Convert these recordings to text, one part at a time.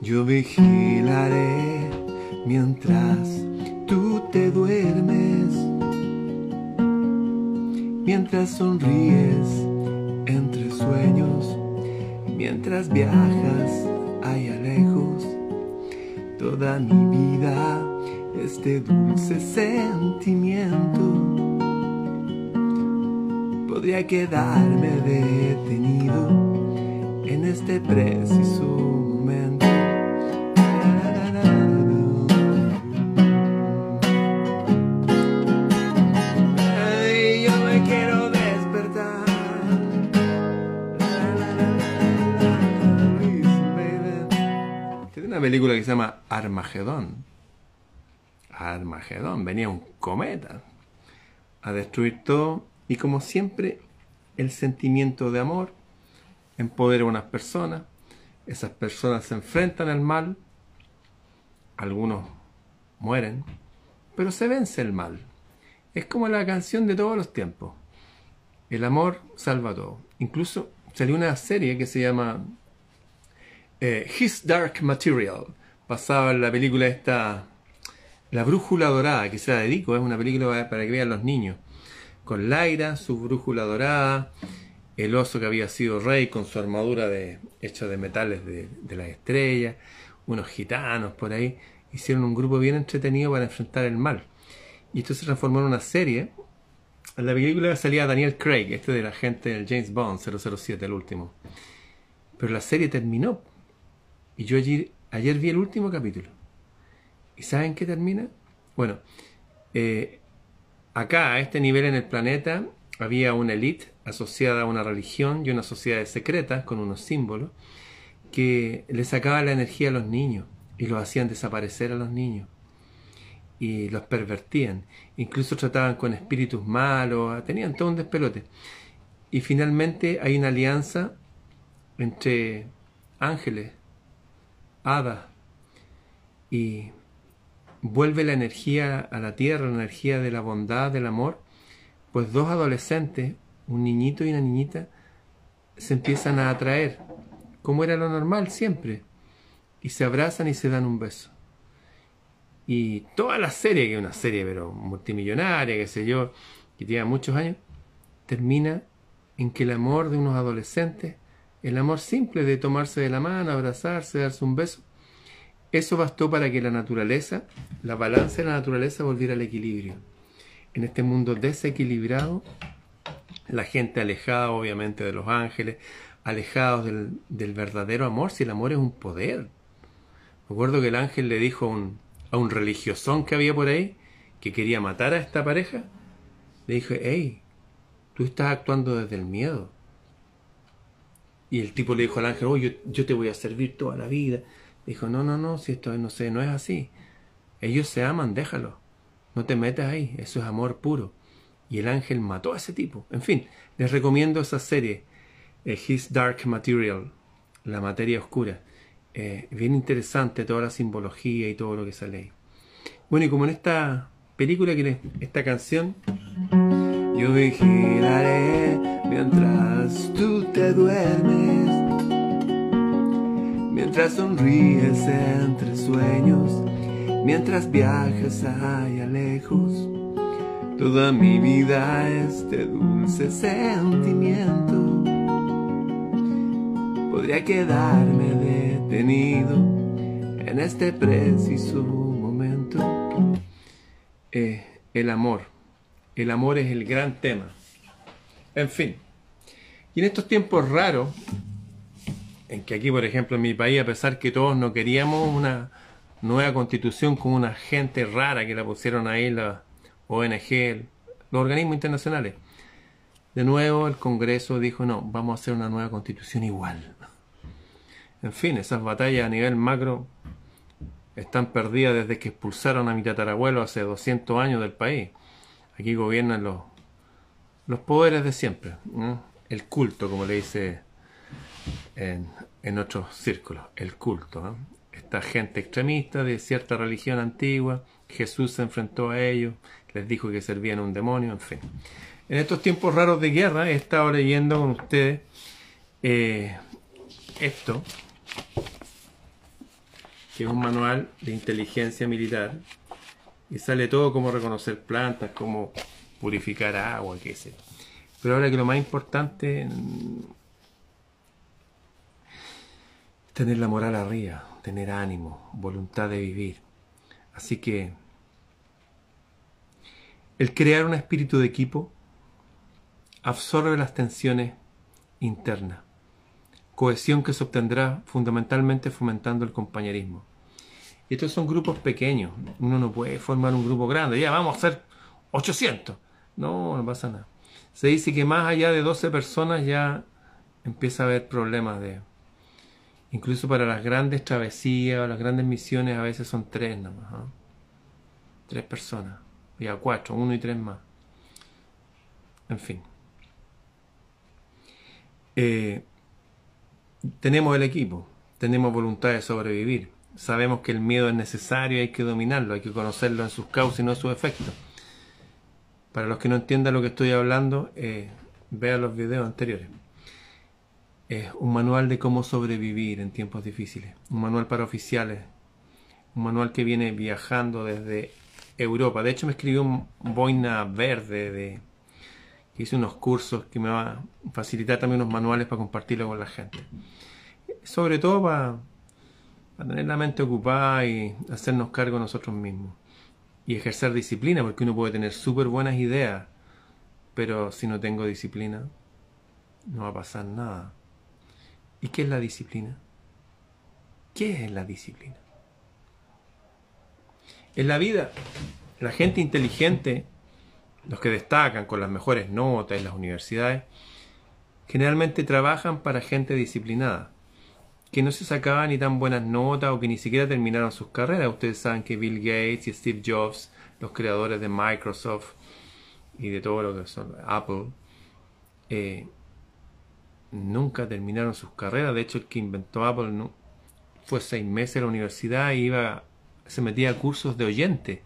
Yo vigilaré mientras tú te duermes, mientras sonríes entre sueños, mientras viajas allá lejos, toda mi vida este dulce sentimiento. Podría quedarme detenido en este preciso que se llama Armagedón. Armagedón, venía un cometa a destruir todo y como siempre el sentimiento de amor empodera a unas personas, esas personas se enfrentan al mal, algunos mueren, pero se vence el mal. Es como la canción de todos los tiempos. El amor salva todo. Incluso salió una serie que se llama eh, His Dark Material, basada en la película esta La Brújula Dorada, que se la dedico, es una película para que vean los niños. Con Laira, su brújula dorada, el oso que había sido rey con su armadura de, hecha de metales de, de las estrellas, unos gitanos por ahí, hicieron un grupo bien entretenido para enfrentar el mal. Y esto se transformó en una serie. En la película salía Daniel Craig, este de la gente del James Bond 007, el último. Pero la serie terminó. Y yo ayer, ayer vi el último capítulo. ¿Y saben qué termina? Bueno, eh, acá, a este nivel en el planeta, había una élite asociada a una religión y unas sociedades secretas con unos símbolos que le sacaban la energía a los niños y los hacían desaparecer a los niños y los pervertían. Incluso trataban con espíritus malos, tenían todo un despelote. Y finalmente hay una alianza entre ángeles, y vuelve la energía a la tierra, la energía de la bondad, del amor, pues dos adolescentes, un niñito y una niñita, se empiezan a atraer, como era lo normal siempre, y se abrazan y se dan un beso. Y toda la serie, que es una serie pero multimillonaria, qué sé yo, que tiene muchos años, termina en que el amor de unos adolescentes, el amor simple de tomarse de la mano, abrazarse, darse un beso, eso bastó para que la naturaleza, la balanza de la naturaleza volviera al equilibrio. En este mundo desequilibrado, la gente alejada obviamente de los ángeles, alejados del, verdadero amor, si el amor es un poder. Recuerdo que el ángel le dijo a un, a un religiosón que había por ahí, que quería matar a esta pareja, le dijo, hey, tú estás actuando desde el miedo. Y el tipo le dijo al ángel, oh, yo, yo te voy a servir toda la vida. Dijo, no, no, no, si esto no sé, no es así. Ellos se aman, déjalo. No te metas ahí, eso es amor puro. Y el ángel mató a ese tipo. En fin, les recomiendo esa serie, eh, His Dark Material, la materia oscura. Eh, bien interesante toda la simbología y todo lo que sale ahí. Bueno, y como en esta película, que esta canción, yo vigilaré mientras tú te duermes mientras sonríes entre sueños, mientras viajas allá lejos. Toda mi vida este dulce sentimiento podría quedarme detenido en este preciso momento. Eh, el amor. El amor es el gran tema. En fin. Y en estos tiempos raros, en que aquí, por ejemplo, en mi país, a pesar que todos no queríamos una nueva constitución con una gente rara que la pusieron ahí la ONG, los organismos internacionales, de nuevo el Congreso dijo, no, vamos a hacer una nueva constitución igual. En fin, esas batallas a nivel macro están perdidas desde que expulsaron a mi tatarabuelo hace 200 años del país. Aquí gobiernan los, poderes de siempre, el culto, como le dice en, otros círculos, el culto. Esta gente extremista de cierta religión antigua, Jesús se enfrentó a ellos, les dijo que servían a un demonio, en fin. En estos tiempos raros de guerra he estado leyendo con ustedes eh, esto, que es un manual de inteligencia militar, y sale todo como reconocer plantas, como purificar agua, qué sé. Pero ahora que lo más importante es tener la moral arriba, tener ánimo, voluntad de vivir. Así que el crear un espíritu de equipo absorbe las tensiones internas, cohesión que se obtendrá fundamentalmente fomentando el compañerismo. Y estos son grupos pequeños, uno no puede formar un grupo grande, ya vamos a hacer 800. No, no pasa nada. Se dice que más allá de 12 personas ya empieza a haber problemas de... Incluso para las grandes travesías o las grandes misiones a veces son tres nada más. ¿ah? Tres personas. Ya cuatro, uno y tres más. En fin. Eh, tenemos el equipo, tenemos voluntad de sobrevivir. Sabemos que el miedo es necesario hay que dominarlo, hay que conocerlo en sus causas y no en sus efectos. Para los que no entiendan lo que estoy hablando, eh, vean los videos anteriores. Es un manual de cómo sobrevivir en tiempos difíciles. Un manual para oficiales. Un manual que viene viajando desde Europa. De hecho, me escribió un boina verde de que hice unos cursos que me va a facilitar también unos manuales para compartirlo con la gente. Sobre todo para, para tener la mente ocupada y hacernos cargo nosotros mismos y ejercer disciplina, porque uno puede tener súper buenas ideas, pero si no tengo disciplina, no va a pasar nada. ¿Y qué es la disciplina? ¿Qué es la disciplina? En la vida, la gente inteligente, los que destacan con las mejores notas en las universidades, generalmente trabajan para gente disciplinada que no se sacaban ni tan buenas notas o que ni siquiera terminaron sus carreras. Ustedes saben que Bill Gates y Steve Jobs, los creadores de Microsoft y de todo lo que son Apple, eh, nunca terminaron sus carreras. De hecho, el que inventó Apple fue seis meses en la universidad y iba, se metía a cursos de oyente.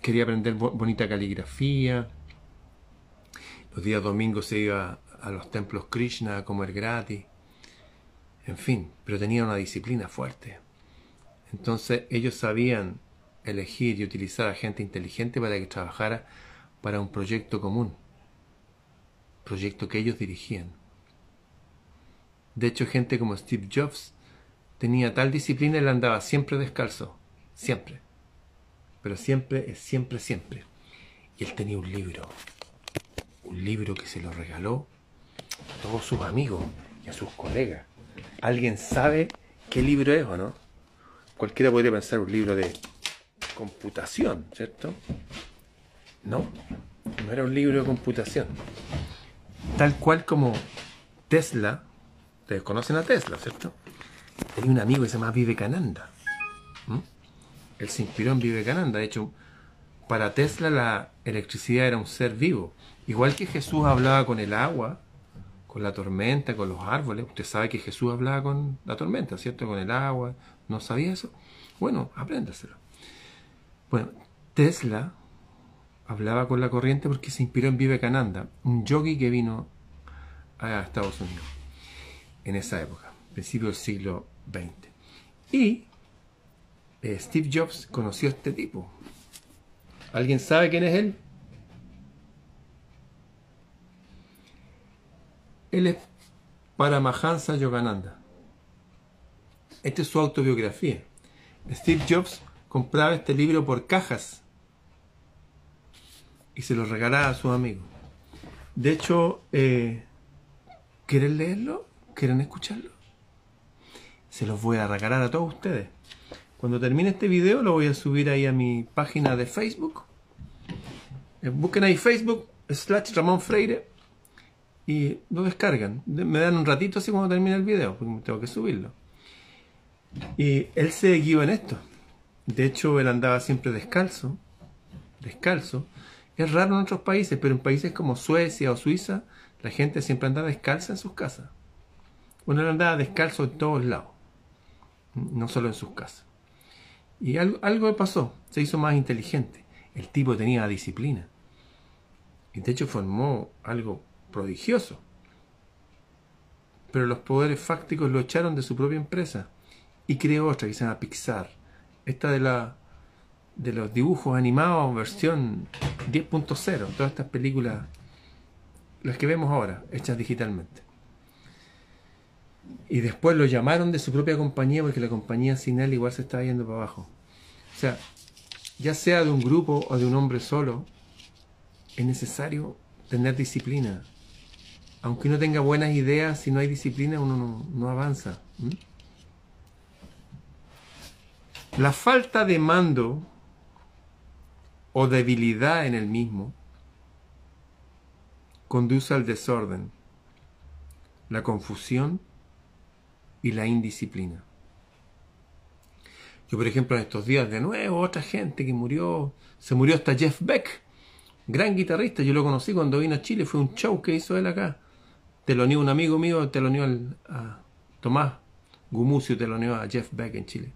Quería aprender bonita caligrafía. Los días domingos se iba a los templos Krishna a comer gratis en fin, pero tenían una disciplina fuerte. Entonces ellos sabían elegir y utilizar a gente inteligente para que trabajara para un proyecto común, proyecto que ellos dirigían. De hecho, gente como Steve Jobs tenía tal disciplina y andaba siempre descalzo, siempre. Pero siempre es siempre, siempre. Y él tenía un libro, un libro que se lo regaló a todos sus amigos y a sus colegas ¿Alguien sabe qué libro es o no? Cualquiera podría pensar un libro de computación, ¿cierto? No, no era un libro de computación. Tal cual como Tesla, ustedes conocen a Tesla, ¿cierto? Tenía un amigo que se llama Vivekananda. Él se inspiró en Vivekananda. De hecho, para Tesla la electricidad era un ser vivo. Igual que Jesús hablaba con el agua, con la tormenta, con los árboles. Usted sabe que Jesús hablaba con la tormenta, ¿cierto? Con el agua. ¿No sabía eso? Bueno, apréndaselo. Bueno, Tesla hablaba con la corriente porque se inspiró en Vivekananda, un yogi que vino a Estados Unidos en esa época, principio del siglo XX. Y eh, Steve Jobs conoció a este tipo. ¿Alguien sabe quién es él? Él es Paramahansa Yogananda. Esta es su autobiografía. Steve Jobs compraba este libro por cajas y se lo regalaba a sus amigos. De hecho, eh, ¿quieren leerlo? ¿Quieren escucharlo? Se los voy a regalar a todos ustedes. Cuando termine este video lo voy a subir ahí a mi página de Facebook. Eh, busquen ahí Facebook slash Ramón Freire y lo descargan. Me dan un ratito así cuando termine el video, porque tengo que subirlo. Y él se guió en esto. De hecho, él andaba siempre descalzo. Descalzo. Es raro en otros países, pero en países como Suecia o Suiza, la gente siempre anda descalza en sus casas. Él andaba descalzo en todos lados. No solo en sus casas. Y algo, algo pasó. Se hizo más inteligente. El tipo tenía disciplina. Y de hecho formó algo prodigioso. Pero los poderes fácticos lo echaron de su propia empresa y creó otra que se llama Pixar. Esta de la de los dibujos animados versión 10.0, todas estas películas, las que vemos ahora, hechas digitalmente. Y después lo llamaron de su propia compañía porque la compañía sin él igual se estaba yendo para abajo. O sea, ya sea de un grupo o de un hombre solo, es necesario tener disciplina. Aunque uno tenga buenas ideas, si no hay disciplina uno no, avanza. La falta de mando o debilidad en el mismo conduce al desorden, la confusión y la indisciplina. Yo, por ejemplo, en estos días de nuevo, otra gente que murió, se murió hasta Jeff Beck, gran guitarrista, yo lo conocí cuando vino a Chile, fue un show que hizo él acá. Te lo unió un amigo mío, te lo unió a Tomás Gumucio, te lo unió a Jeff Beck en Chile.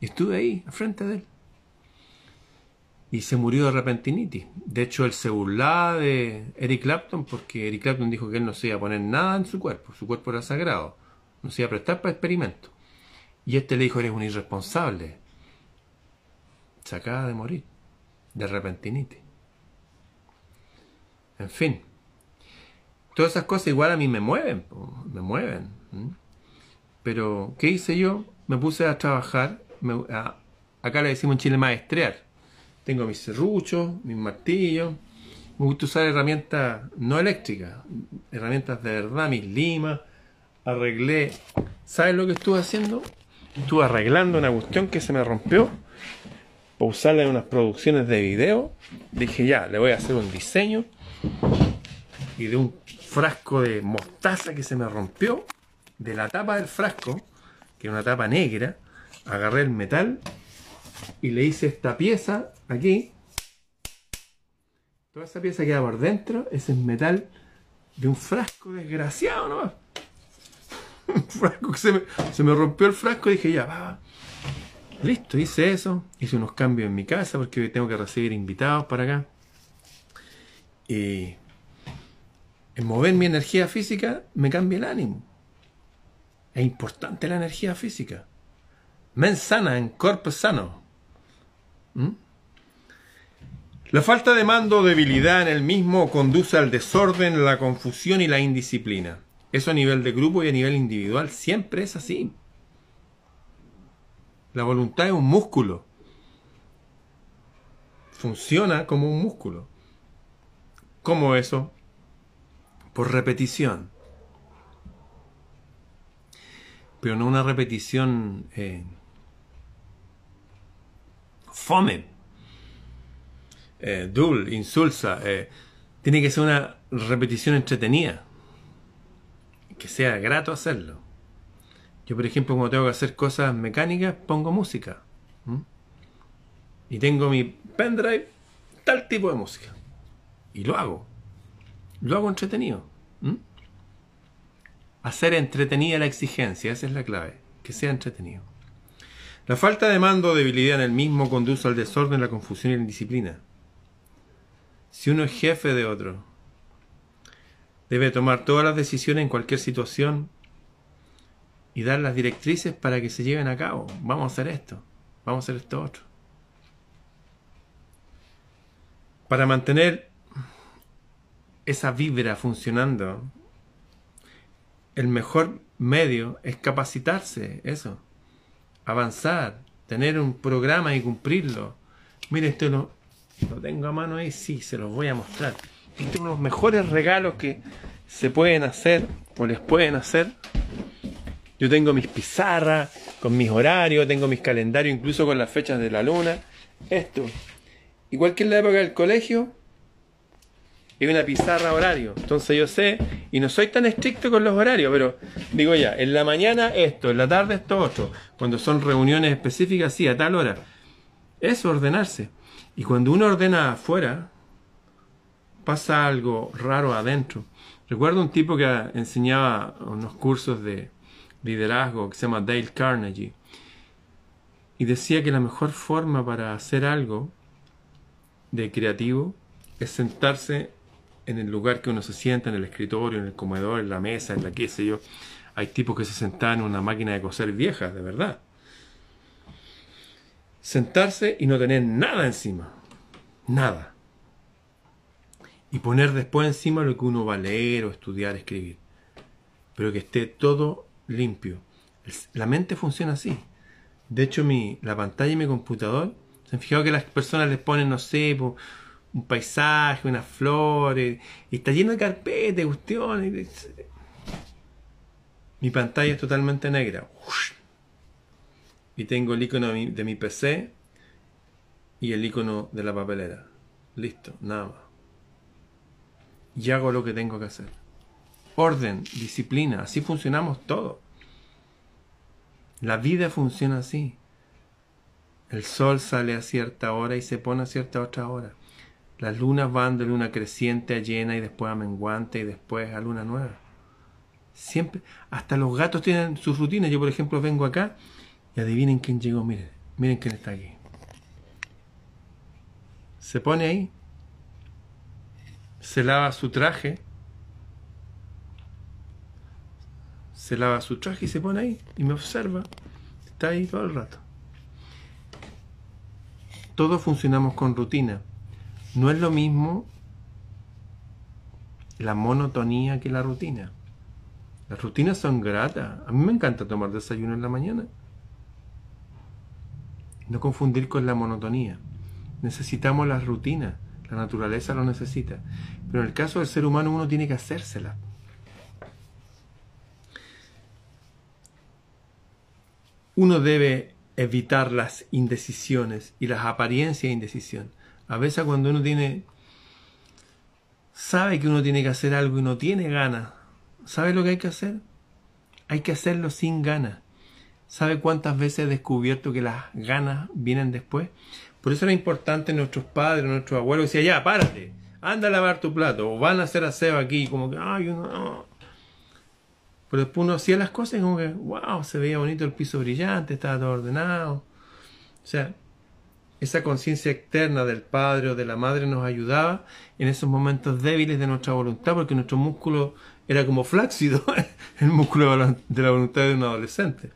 Y estuve ahí, al frente de él. Y se murió de repentinitis. De hecho, él se burlaba de Eric Clapton porque Eric Clapton dijo que él no se iba a poner nada en su cuerpo, su cuerpo era sagrado no se iba a prestar para experimentos. Y este le dijo, eres un irresponsable. Se acaba de morir, de repentinitis. En fin, todas esas cosas igual a mí me mueven, me mueven. Pero, ¿qué hice yo? Me puse a trabajar, acá le decimos en Chile maestrear. Tengo mis serruchos, mis martillos, me gusta usar herramientas no eléctricas, herramientas de verdad, mis limas, arreglé. ¿Sabes lo que estuve haciendo? Estuve arreglando una cuestión que se me rompió para usarla en unas producciones de video. Dije ya, le voy a hacer un diseño. Y de un frasco de mostaza que se me rompió, de la tapa del frasco, que era una tapa negra, agarré el metal y le hice esta pieza aquí. Toda esa pieza queda por dentro, ese es metal de un frasco desgraciado nomás. frasco que se me, se me, rompió el frasco y dije, ya, va, Listo, hice eso. Hice unos cambios en mi casa porque hoy tengo que recibir invitados para acá. Y en mover mi energía física me cambia el ánimo. Es importante la energía física. Men sana en cuerpo sano. ¿Mm? La falta de mando o debilidad en el mismo conduce al desorden, la confusión y la indisciplina. Eso a nivel de grupo y a nivel individual siempre es así. La voluntad es un músculo. Funciona como un músculo. ¿Cómo eso? Por repetición. Pero no una repetición eh, fome, eh, dul, insulsa. Eh, tiene que ser una repetición entretenida que sea grato hacerlo. Yo, por ejemplo, cuando tengo que hacer cosas mecánicas, pongo música. Y tengo mi pendrive, tal tipo de música. Y lo hago. Lo hago entretenido. Hacer entretenida la exigencia, esa es la clave. Que sea entretenido. La falta de mando o debilidad en el mismo conduce al desorden, la confusión y la indisciplina. Si uno es jefe de otro, Debe tomar todas las decisiones en cualquier situación y dar las directrices para que se lleven a cabo. Vamos a hacer esto, vamos a hacer esto otro. Para mantener esa vibra funcionando, el mejor medio es capacitarse, eso, avanzar, tener un programa y cumplirlo. Mire, esto lo, lo tengo a mano ahí, sí, se los voy a mostrar. Estos son los mejores regalos que se pueden hacer o les pueden hacer. Yo tengo mis pizarras con mis horarios, tengo mis calendarios incluso con las fechas de la luna. Esto, igual que en la época del colegio, es una pizarra horario. Entonces yo sé, y no soy tan estricto con los horarios, pero digo ya, en la mañana esto, en la tarde esto otro. Cuando son reuniones específicas, sí, a tal hora. Eso, ordenarse. Y cuando uno ordena afuera, pasa algo raro adentro. Recuerdo un tipo que enseñaba unos cursos de liderazgo que se llama Dale Carnegie y decía que la mejor forma para hacer algo de creativo es sentarse en el lugar que uno se sienta, en el escritorio, en el comedor, en la mesa, en la qué sé yo. Hay tipos que se sentaban en una máquina de coser vieja, de verdad. sentarse y no tener nada encima. Nada. Y poner después encima lo que uno va a leer o estudiar, escribir. Pero que esté todo limpio. La mente funciona así. De hecho, mi, la pantalla de mi computador, se han fijado que las personas les ponen, no sé, un paisaje, unas flores, y está lleno de carpetas, de cuestiones. Mi pantalla es totalmente negra y tengo el icono de mi PC y el icono de la papelera. Listo, nada más. Y hago lo que tengo que hacer. Orden, disciplina, así funcionamos todos. La vida funciona así. El sol sale a cierta hora y se pone a cierta otra hora. Las lunas van de luna creciente a llena y después a menguante y después a luna nueva. Siempre, hasta los gatos tienen sus rutinas. Yo, por ejemplo, vengo acá y adivinen quién llegó, miren, miren quién está aquí. Se pone ahí, se lava su traje, se lava su traje y se pone ahí y me observa. Está ahí todo el rato. Todos funcionamos con rutina. No es lo mismo la monotonía que la rutina. Las rutinas son gratas. A mí me encanta tomar desayuno en la mañana. No confundir con la monotonía. Necesitamos las rutinas, la naturaleza lo necesita. Pero en el caso del ser humano uno tiene que hacérsela. Uno debe evitar las indecisiones y las apariencias de indecisión. A veces cuando uno tiene sabe que uno tiene que hacer algo y no tiene ganas, ¿sabe lo que hay que hacer? Hay que hacerlo sin ganas. ¿Sabe cuántas veces he descubierto que las ganas vienen después? Por eso era importante nuestros padres, nuestros abuelos, decían, ya, párate, anda a lavar tu plato, o van a hacer aseo aquí, como que, ay, uno, no. Pero después uno hacía las cosas y como que, wow, se veía bonito el piso brillante, estaba todo ordenado. O sea, esa conciencia externa del padre o de la madre nos ayudaba en esos momentos débiles de nuestra voluntad, porque nuestro músculo era como flácido, el músculo de la voluntad de un adolescente.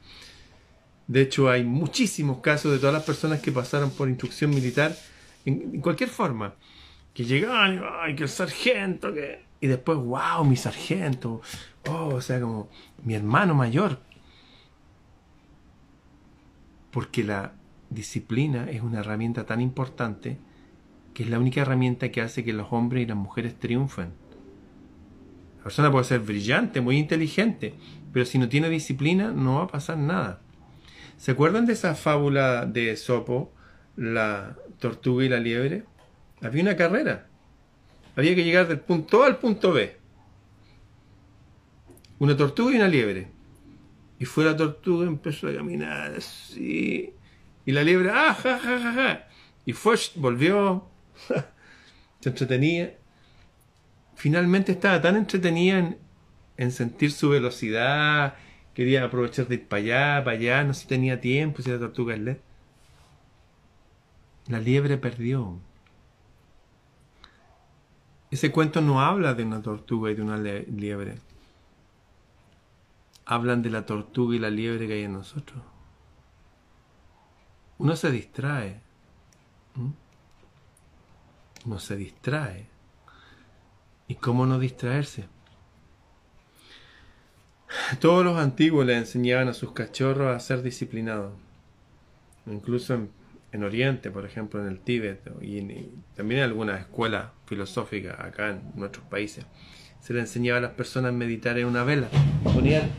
De hecho, hay muchísimos casos de todas las personas que pasaron por instrucción militar en, cualquier forma. Que llegaban, ay, que el sargento, que... Y después, wow, mi sargento. Oh, o sea, como mi hermano mayor. Porque la disciplina es una herramienta tan importante que es la única herramienta que hace que los hombres y las mujeres triunfen. La persona puede ser brillante, muy inteligente, pero si no tiene disciplina no va a pasar nada. ¿Se acuerdan de esa fábula de Sopo, la tortuga y la liebre? Había una carrera. Había que llegar del punto A al punto B. Una tortuga y una liebre. Y fue la tortuga, empezó a caminar así. Y la liebre, ¡ah, ja, ja, ja, ja! Y fue, volvió, se entretenía. Finalmente estaba tan entretenida en, en sentir su velocidad, quería aprovechar de ir para allá, para allá, no se tenía tiempo, si la tortuga es La liebre perdió. Ese cuento no habla de una tortuga y de una liebre. Hablan de la tortuga y la liebre que hay en nosotros. Uno se distrae. Uno se distrae. ¿Y cómo no distraerse? Todos los antiguos le enseñaban a sus cachorros a ser disciplinados. Incluso en, Oriente, por ejemplo, en el Tíbet y, también en algunas escuelas filosóficas acá en nuestros países, se le enseñaba a las personas a meditar en una vela. Ponían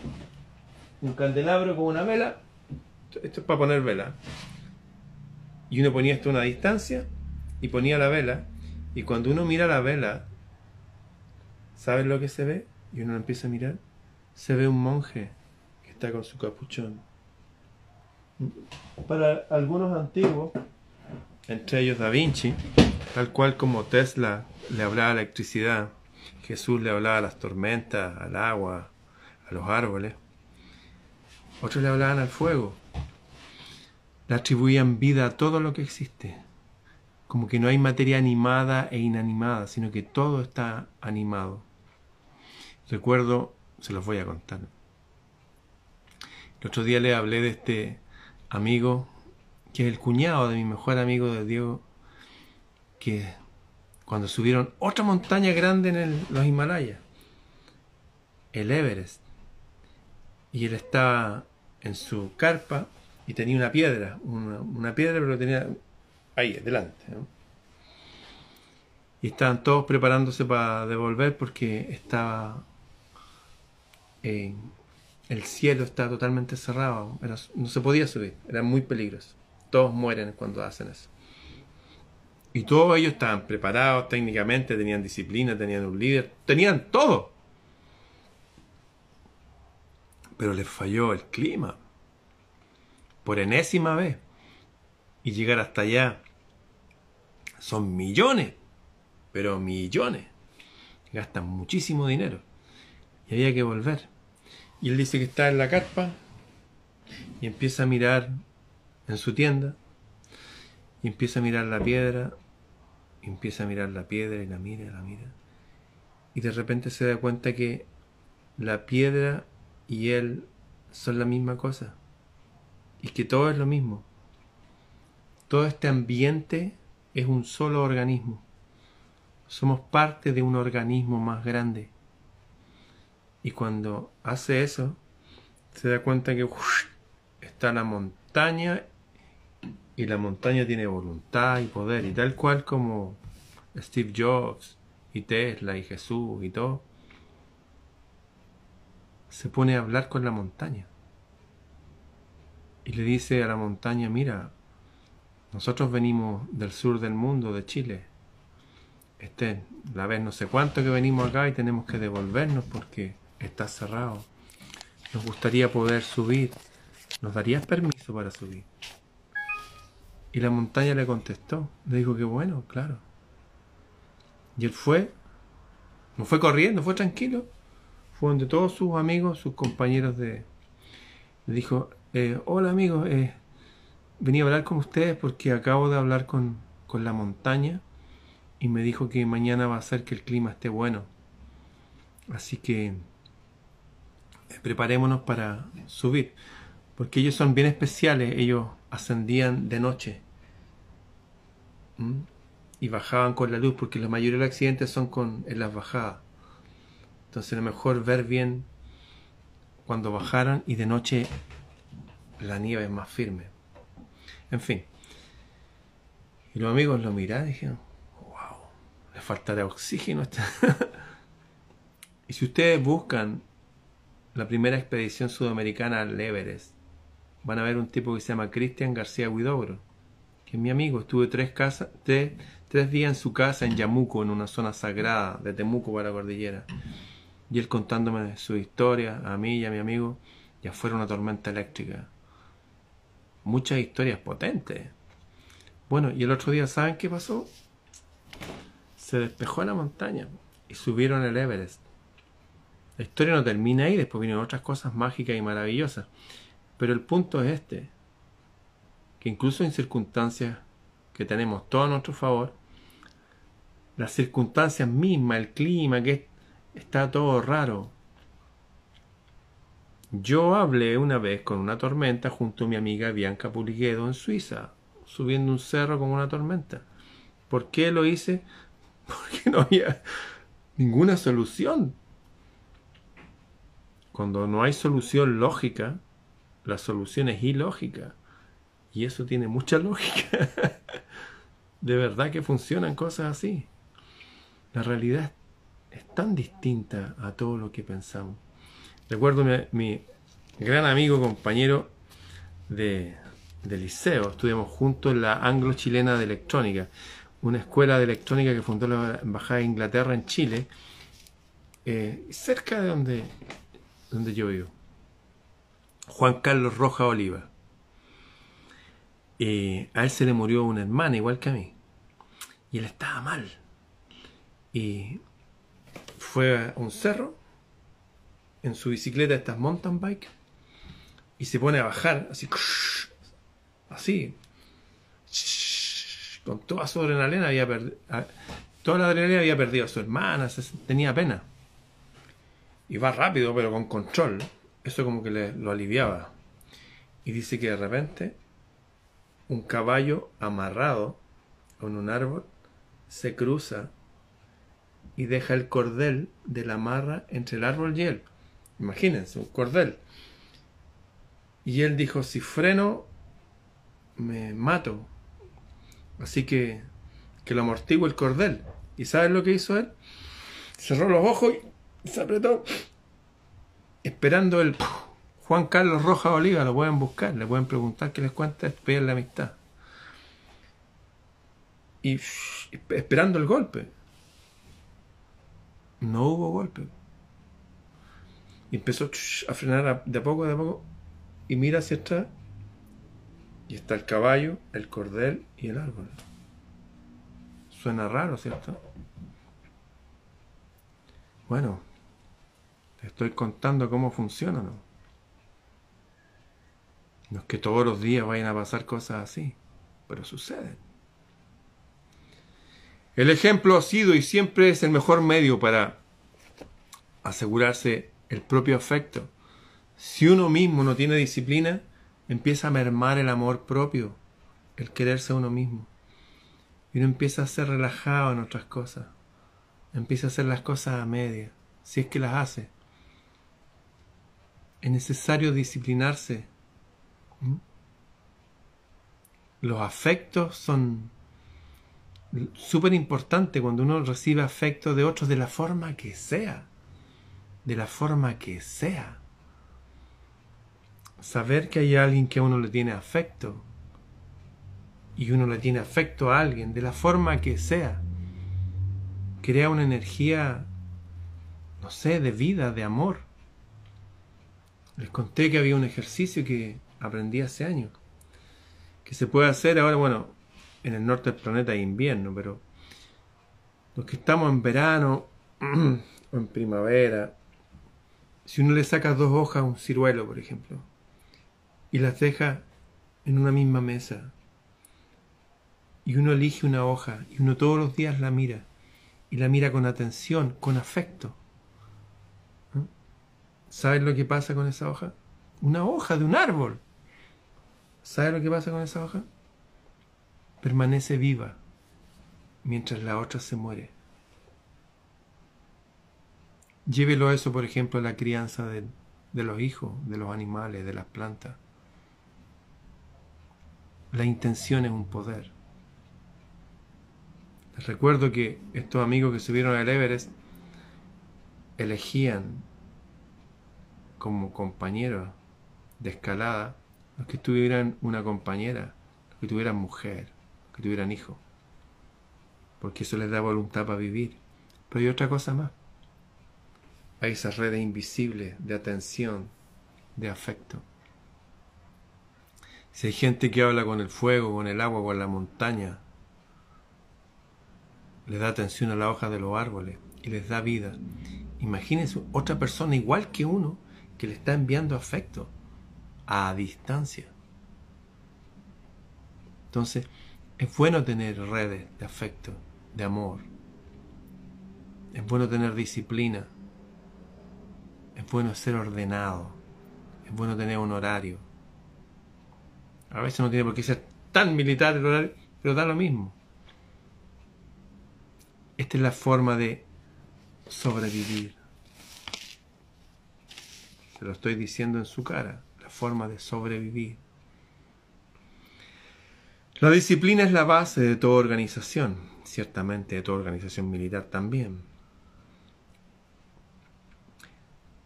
un candelabro con una vela, esto es para poner vela, y uno ponía esto a una distancia y ponía la vela, y cuando uno mira la vela, ¿saben lo que se ve? Y uno empieza a mirar se ve un monje que está con su capuchón. Para algunos antiguos, entre ellos Da Vinci, tal cual como Tesla le hablaba a la electricidad, Jesús le hablaba a las tormentas, al agua, a los árboles, otros le hablaban al fuego, le atribuían vida a todo lo que existe, como que no hay materia animada e inanimada, sino que todo está animado. Recuerdo se los voy a contar. El otro día le hablé de este amigo que es el cuñado de mi mejor amigo de Diego, que cuando subieron otra montaña grande en los Himalayas, el Everest, y él estaba en su carpa y tenía una piedra, una, piedra pero tenía ahí, delante. Y estaban todos preparándose para devolver porque estaba en el cielo estaba totalmente cerrado, no se podía subir, era muy peligroso. Todos mueren cuando hacen eso. Y todos ellos estaban preparados técnicamente, tenían disciplina, tenían un líder, tenían todo. Pero les falló el clima. Por enésima vez. Y llegar hasta allá son millones. Pero millones. Gastan muchísimo dinero. Y había que volver. Y él dice que está en la carpa y empieza a mirar en su tienda y empieza a mirar la piedra y empieza a mirar la piedra y la mira, la mira. Y de repente se da cuenta que la piedra y él son la misma cosa. Y que todo es lo mismo. Todo este ambiente es un solo organismo. Somos parte de un organismo más grande. Y cuando hace eso, se da cuenta que está la montaña y la montaña tiene voluntad y poder. Y tal cual como Steve Jobs y Tesla y Jesús y todo, se pone a hablar con la montaña. Y le dice a la montaña, mira, nosotros venimos del sur del mundo, de Chile. Este, la vez no sé cuánto que venimos acá y tenemos que devolvernos porque está cerrado. Nos gustaría poder subir. ¿Nos darías permiso para subir? Y la montaña le contestó. Le dijo que bueno, claro. Y él fue, no fue corriendo, fue tranquilo. Fue donde todos sus amigos, sus compañeros de... Le dijo, eh, hola amigos, eh, venía a hablar con ustedes porque acabo de hablar con, con la montaña y me dijo que mañana va a ser que el clima esté bueno. Así que preparémonos para subir, porque ellos son bien especiales, ellos ascendían de noche y bajaban con la luz, porque la mayoría de los accidentes son con, en las bajadas. Entonces lo mejor ver bien cuando bajaran y de noche la nieve es más firme. En fin. Y los amigos lo miraron y dijeron, wow, le faltará oxígeno. y si ustedes buscan la primera expedición sudamericana al Everest, van a ver un tipo que se llama Cristian García Huidobro, que es mi amigo. Estuve tres, tres, días en su casa en Yamuco, en una zona sagrada de Temuco para la cordillera. Y él contándome su historia, a mí y a mi amigo, ya fuera una tormenta eléctrica. Muchas historias potentes. Bueno, y el otro día, ¿saben qué pasó? Se despejó la montaña y subieron el Everest. La historia no termina ahí, después vienen otras cosas mágicas y maravillosas. Pero el punto es este, que incluso en circunstancias que tenemos todo a nuestro favor, las circunstancias mismas, el clima, que está todo raro. Yo hablé una vez con una tormenta junto a mi amiga Bianca Puliguedo en Suiza, subiendo un cerro con una tormenta. ¿Por qué lo hice? Porque no había ninguna solución. Cuando no hay solución lógica, la solución es ilógica. Y eso tiene mucha lógica. de verdad que funcionan cosas así. La realidad es tan distinta a todo lo que pensamos. Recuerdo mi, mi gran amigo, compañero de, liceo, estuvimos juntos en la Anglo-Chilena de Electrónica, una escuela de electrónica que fundó la Embajada de Inglaterra en Chile, eh, cerca de donde donde yo vivo. Juan Carlos Roja Oliva. Eh, a él se le murió una hermana igual que a mí. Y él estaba mal. Y fue a un cerro en su bicicleta, estas mountain bike, y se pone a bajar así, así, con toda su adrenalina había perdido, toda la adrenalina había perdido a su hermana, tenía pena y va rápido, pero con control. Eso como que le, lo aliviaba. Y dice que de repente un caballo amarrado en un árbol se cruza y deja el cordel de la amarra entre el árbol y él. Imagínense, un cordel. Y él dijo, si freno, me mato. Así que, que lo amortigo el cordel. ¿Y sabes lo que hizo él? Cerró los ojos y se apretó. Esperando el Juan Carlos Roja Oliva, lo pueden buscar, le pueden preguntar qué les cuenta, es la amistad. Y esperando el golpe. No hubo golpe. Y empezó a frenar de a poco, de a poco. Y mira hacia atrás. Y está el caballo, el cordel y el árbol. Suena raro, ¿cierto? Bueno, te estoy contando cómo funciona, ¿no? No es que todos los días vayan a pasar cosas así, pero suceden. El ejemplo ha sido y siempre es el mejor medio para asegurarse el propio afecto. Si uno mismo no tiene disciplina, empieza a mermar el amor propio, el quererse a uno mismo. Y uno empieza a ser relajado en otras cosas. Empieza a hacer las cosas a media, si es que las hace. Es necesario disciplinarse. ¿Mm? Los afectos son súper importante cuando uno recibe afecto de otros de la forma que sea. De la forma que sea. Saber que hay alguien que a uno le tiene afecto. Y uno le tiene afecto a alguien de la forma que sea. Crea una energía, no sé, de vida, de amor. Les conté que había un ejercicio que aprendí hace años. Que se puede hacer ahora, bueno, en el norte del planeta hay invierno, pero los que estamos en verano o en primavera, si uno le saca dos hojas a un ciruelo, por ejemplo, y las deja en una misma mesa, y uno elige una hoja, y uno todos los días la mira, y la mira con atención, con afecto, ¿sabes lo que pasa con esa hoja? Una hoja de un árbol. ¿Sabes lo que pasa con esa hoja? permanece viva mientras la otra se muere. Llévelo eso, por ejemplo, a la crianza de, los hijos, de los animales, de las plantas. La intención es un poder. Les recuerdo que estos amigos que subieron al Everest elegían como compañeros de escalada los que tuvieran una compañera, los que tuvieran mujer, que tuvieran hijos, porque eso les da voluntad para vivir. Pero hay otra cosa más. Hay esas redes invisibles de atención, de afecto. Si hay gente que habla con el fuego, con el agua, con la montaña, le da atención a la hoja de los árboles y les da vida. Imagínense otra persona igual que uno que le está enviando afecto a distancia. Entonces, es bueno tener redes de afecto, de amor. Es bueno tener disciplina. Es bueno ser ordenado. Es bueno tener un horario. A veces no tiene por qué ser tan militar el horario, pero da lo mismo. Esta es la forma de sobrevivir. Se lo estoy diciendo en su cara, la forma de sobrevivir. La disciplina es la base de toda organización, ciertamente de toda organización militar también.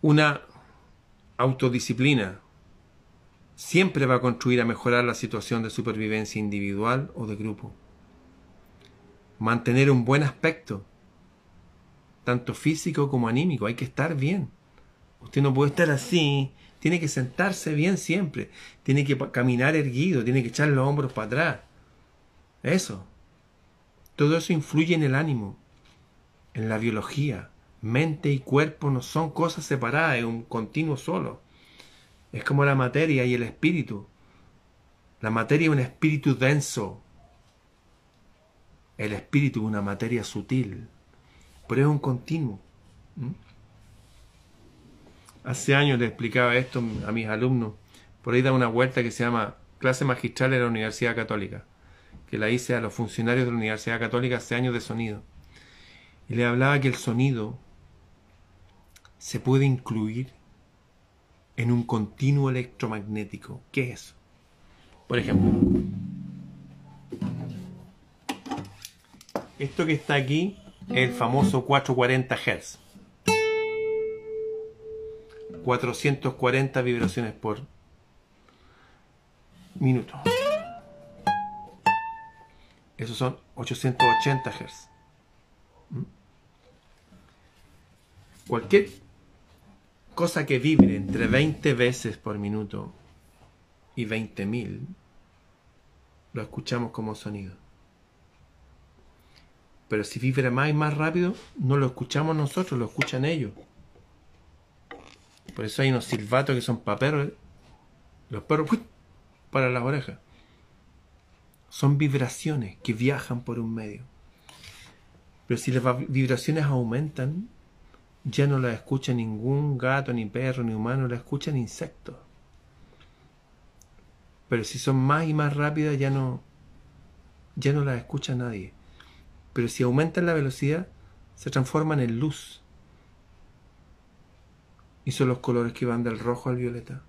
Una autodisciplina siempre va a contribuir a mejorar la situación de supervivencia individual o de grupo. Mantener un buen aspecto, tanto físico como anímico, hay que estar bien. Usted no puede estar así, tiene que sentarse bien siempre, tiene que caminar erguido, tiene que echar los hombros para atrás. Eso. Todo eso influye en el ánimo, en la biología. Mente y cuerpo no son cosas separadas, es un continuo solo. Es como la materia y el espíritu. La materia es un espíritu denso. El espíritu es una materia sutil, pero es un continuo. Hace años le explicaba esto a mis alumnos. Por ahí da una vuelta que se llama clase magistral de la Universidad Católica, que la hice a los funcionarios de la Universidad Católica hace años de sonido. Y le hablaba que el sonido se puede incluir en un continuo electromagnético. ¿Qué es? Por ejemplo, esto que está aquí es el famoso 440 Hz. 440 vibraciones por minuto. Esos son 880 Hz. ¿Mm? Cualquier cosa que vibre entre 20 veces por minuto y 20.000 lo escuchamos como sonido. Pero si vibra más y más rápido, no lo escuchamos nosotros, lo escuchan ellos. Por eso hay unos silbatos que son para perros. Los perros para las orejas. Son vibraciones que viajan por un medio. Pero si las vibraciones aumentan, ya no las escucha ningún gato, ni perro, ni humano, las escuchan insectos. Pero si son más y más rápidas, ya no, ya no las escucha nadie. Pero si aumentan la velocidad, se transforman en luz y son los colores que van del rojo al violeta.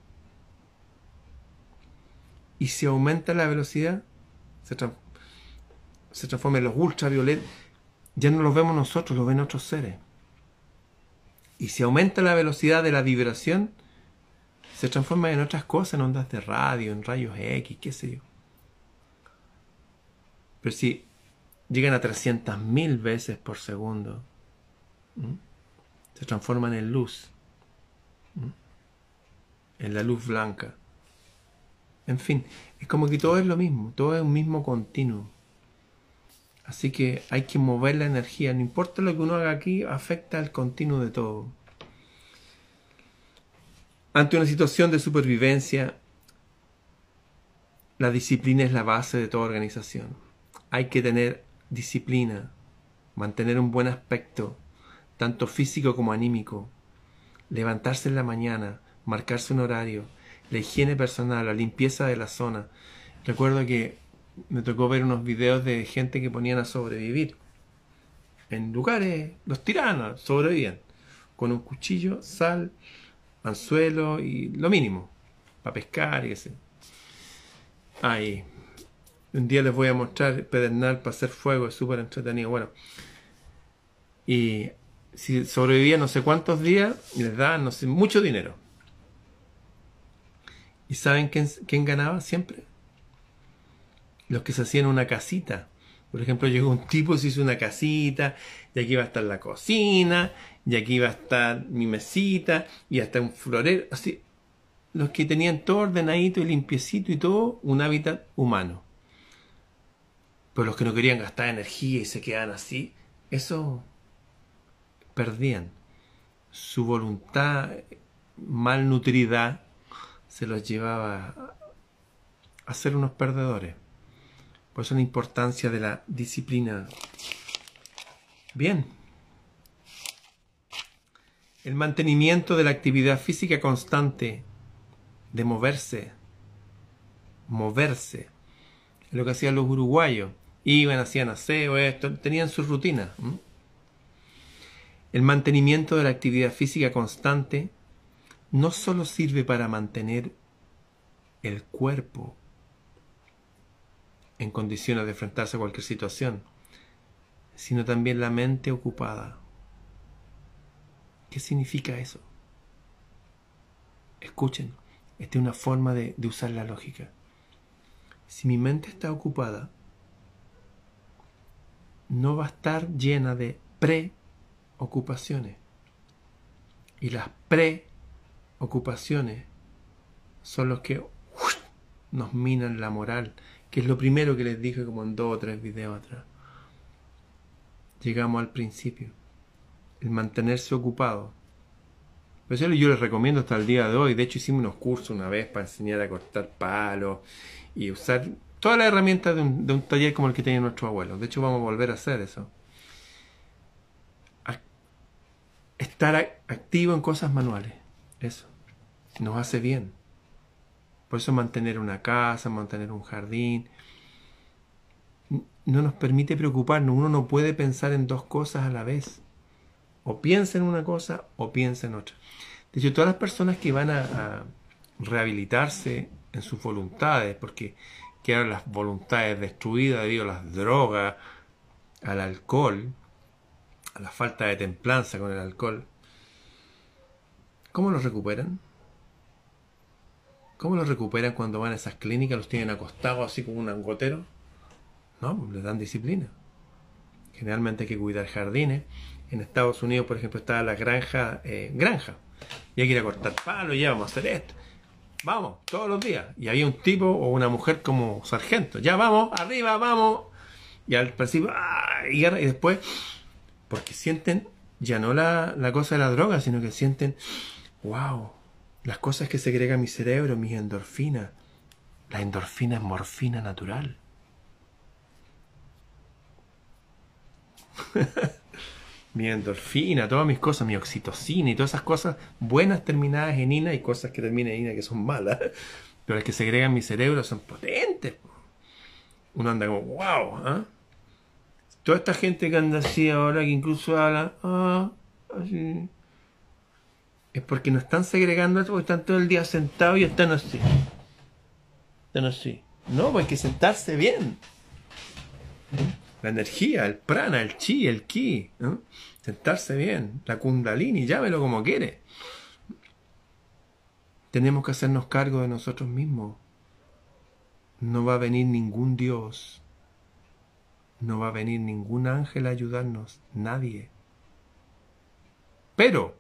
Y si aumenta la velocidad, se, transforma en los ultravioletas. Ya no los vemos nosotros, los ven otros seres. Y si aumenta la velocidad de la vibración, se transforma en otras cosas, en ondas de radio, en rayos X, qué sé yo. Pero si llegan a 300.000 veces por segundo, se transforman en luz en la luz blanca. En fin, es como que todo es lo mismo, todo es un mismo continuo. Así que hay que mover la energía, no importa lo que uno haga aquí, afecta al continuo de todo. Ante una situación de supervivencia, la disciplina es la base de toda organización. Hay que tener disciplina, mantener un buen aspecto, tanto físico como anímico, levantarse en la mañana, marcarse un horario, la higiene personal, la limpieza de la zona. Recuerdo que me tocó ver unos videos de gente que ponían a sobrevivir. En lugares, los tiranos sobrevivían. Con un cuchillo, sal, anzuelo y lo mínimo. Para pescar y qué sé. Ahí. Un día les voy a mostrar pedernal para hacer fuego, es súper entretenido. Bueno. Y si sobrevivía no sé cuántos días, les daban no sé, mucho dinero. ¿Y saben quién, quién ganaba siempre? Los que se hacían una casita. Por ejemplo, llegó un tipo, se hizo una casita, y aquí va a estar la cocina, y aquí va a estar mi mesita, y hasta un florero. Así, los que tenían todo ordenadito y limpiecito y todo, un hábitat humano. Pero los que no querían gastar energía y se quedaban así, eso perdían. Su voluntad malnutrida se los llevaba a ser unos perdedores. Por eso la importancia de la disciplina. Bien. El mantenimiento de la actividad física constante, de moverse, moverse, es lo que hacían los uruguayos. Iban, hacían aseo, esto, tenían su rutina. El mantenimiento de la actividad física constante no solo sirve para mantener el cuerpo en condiciones de enfrentarse a cualquier situación, sino también la mente ocupada. ¿Qué significa eso? Escuchen, esta es una forma de, usar la lógica. Si mi mente está ocupada, no va a estar llena de pre ocupaciones. Y las preocupaciones son los que nos minan la moral, que es lo primero que les dije como en dos o tres videos atrás. Llegamos al principio, el mantenerse ocupado. Pues yo les recomiendo hasta el día de hoy. De hecho, hicimos unos cursos una vez para enseñar a cortar palos y usar todas las herramientas de un, taller como el que tenía nuestro abuelo. De hecho, vamos a volver a hacer eso. estar activo en cosas manuales. Eso nos hace bien. Por eso mantener una casa, mantener un jardín, no nos permite preocuparnos. Uno no puede pensar en dos cosas a la vez. O piensa en una cosa o piensa en otra. De hecho, todas las personas que van a, rehabilitarse en sus voluntades, porque quedan las voluntades destruidas debido a las drogas, al alcohol, a la falta de templanza con el alcohol, ¿cómo los recuperan? ¿Cómo los recuperan cuando van a esas clínicas? ¿Los tienen acostados así como un gotero? No, les dan disciplina. Generalmente hay que cuidar jardines. En Estados Unidos, por ejemplo, está la granja, eh, granja. Y hay que ir a cortar palos, ya vamos a hacer esto. Vamos, todos los días. Y había un tipo o una mujer como sargento. Ya vamos, arriba, vamos. Y al principio, ¡ah! y, después, porque sienten ya no la, la cosa de la droga, sino que sienten, wow, las cosas que segrega mi cerebro, mis endorfinas. La endorfina es morfina natural. mi endorfina, todas mis cosas, mi oxitocina y todas esas cosas buenas terminadas en ina y cosas que terminan en ina que son malas, pero las que segregan mi cerebro son potentes. Uno anda como, wow, ¿ah? Toda esta gente que anda así ahora, que incluso habla, ah, así, es porque no están segregando porque están todo el día sentados y están así. Están así. No, pues hay que sentarse bien la energía, el prana, el chi, el ki, sentarse bien, la kundalini, llámelo como quiere. Tenemos que hacernos cargo de nosotros mismos. No va a venir ningún Dios, no va a venir ningún ángel a ayudarnos, nadie. Pero,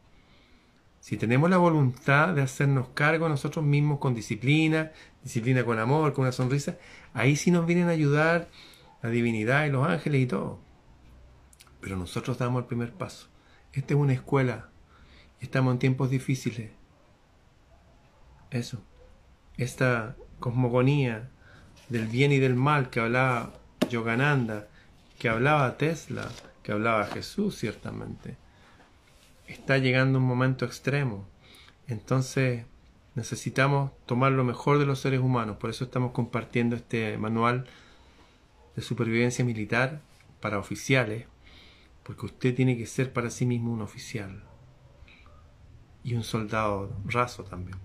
si tenemos la voluntad de hacernos cargo nosotros mismos con disciplina, disciplina con amor, con una sonrisa, ahí sí nos vienen a ayudar la divinidad y los ángeles y todo. Pero nosotros damos el primer paso. Esta es una escuela estamos en tiempos difíciles. Eso. Esta cosmogonía del bien y del mal que hablaba Yogananda, que hablaba Tesla, que hablaba Jesús ciertamente, está llegando un momento extremo. Entonces necesitamos tomar lo mejor de los seres humanos. Por eso estamos compartiendo este manual de supervivencia militar para oficiales, porque usted tiene que ser para sí mismo un oficial y un soldado raso también.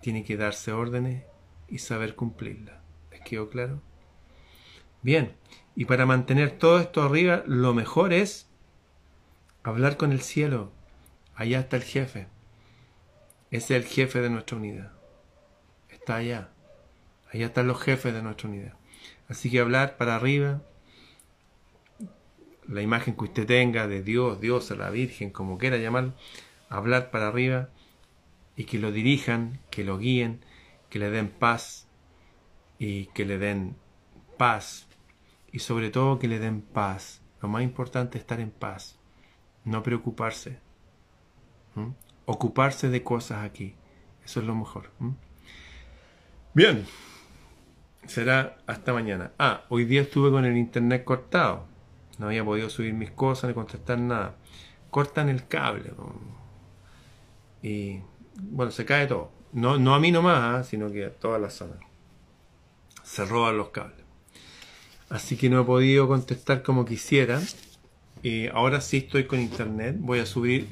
Tiene que darse órdenes y saber cumplirlas. ¿Les quedó claro? Bien, y para mantener todo esto arriba, lo mejor es hablar con el cielo. Allá está el jefe. Ese es el jefe de nuestra unidad. Está allá. Allá están los jefes de nuestra unidad. Así que hablar para arriba, la imagen que usted tenga de Dios, Dios, a la Virgen, como quiera llamarlo, hablar para arriba y que lo dirijan, que lo guíen, que le den paz y que le den paz y sobre todo que le den paz. Lo más importante es estar en paz, no preocuparse, ocuparse de cosas aquí. Eso es lo mejor. Bien será hasta mañana. Ah, hoy día estuve con el internet cortado. No había podido subir mis cosas ni contestar nada. Cortan el cable. Y bueno, se cae todo. No, no a mí nomás, ¿ah? sino que a toda la zona. Se roban los cables. Así que no he podido contestar como quisiera. Y ahora sí estoy con internet. Voy a subir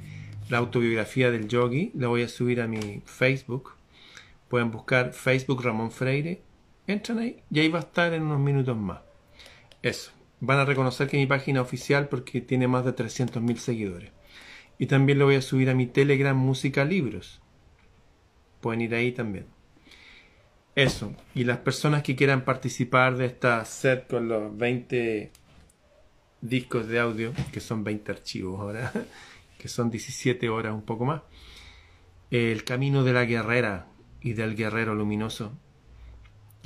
la autobiografía del yogi. La voy a subir a mi Facebook. Pueden buscar Facebook Ramón Freire entran ahí y ahí va a estar en unos minutos más. Eso. Van a reconocer que mi página oficial porque tiene más de 300.000 seguidores. Y también lo voy a subir a mi Telegram Música Libros. Pueden ir ahí también. Eso. Y las personas que quieran participar de esta set con los 20 discos de audio, que son 20 archivos ahora, que son 17 horas, un poco más. El camino de la guerrera y del guerrero luminoso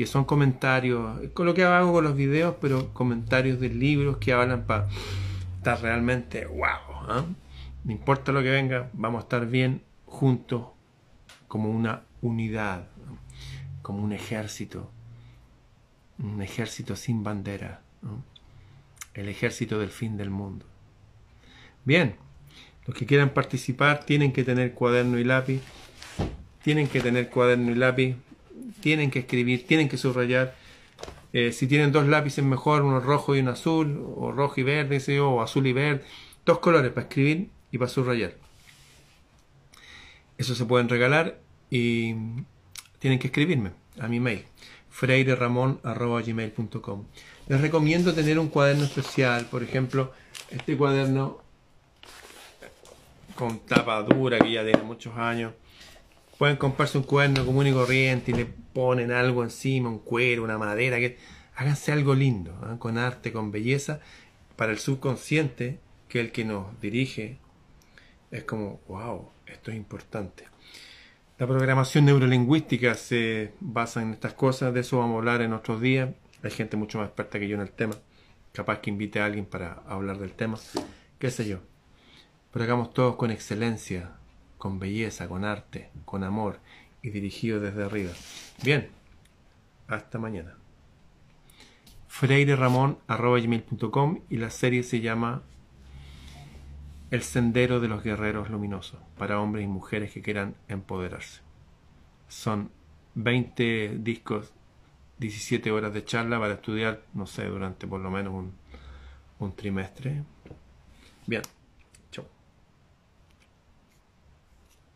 que son comentarios, con lo que hago con los videos, pero comentarios de libros que hablan para estar realmente wow. ¿ah? No importa lo que venga, vamos a estar bien juntos como una unidad, como un ejército, un ejército sin bandera, el ejército del fin del mundo. Bien, los que quieran participar tienen que tener cuaderno y lápiz, tienen que tener cuaderno y lápiz. Tienen que escribir, tienen que subrayar. Eh, si tienen dos lápices mejor, uno rojo y uno azul, o rojo y verde, o azul y verde, dos colores para escribir y para subrayar. Eso se pueden regalar y tienen que escribirme a mi mail freireramon.gmail.com Les recomiendo tener un cuaderno especial, por ejemplo, este cuaderno con tapa dura que ya tiene muchos años. Pueden comprarse un cuaderno común y corriente y le ponen algo encima, un cuero, una madera, que háganse algo lindo, ¿ah? con arte, con belleza, para el subconsciente, que es el que nos dirige. Es como, wow, esto es importante. La programación neurolingüística se basa en estas cosas, de eso vamos a hablar en otros días. Hay gente mucho más experta que yo en el tema, capaz que invite a alguien para hablar del tema, qué sé yo. Pero hagamos todos con excelencia, con belleza, con arte, con amor y dirigido desde arriba. Bien, hasta mañana. freireramon.com y la serie se llama el sendero de los guerreros luminosos para hombres y mujeres que quieran empoderarse. Son 20 discos, 17 horas de charla para estudiar, no sé, durante por lo menos un, un trimestre. Bien.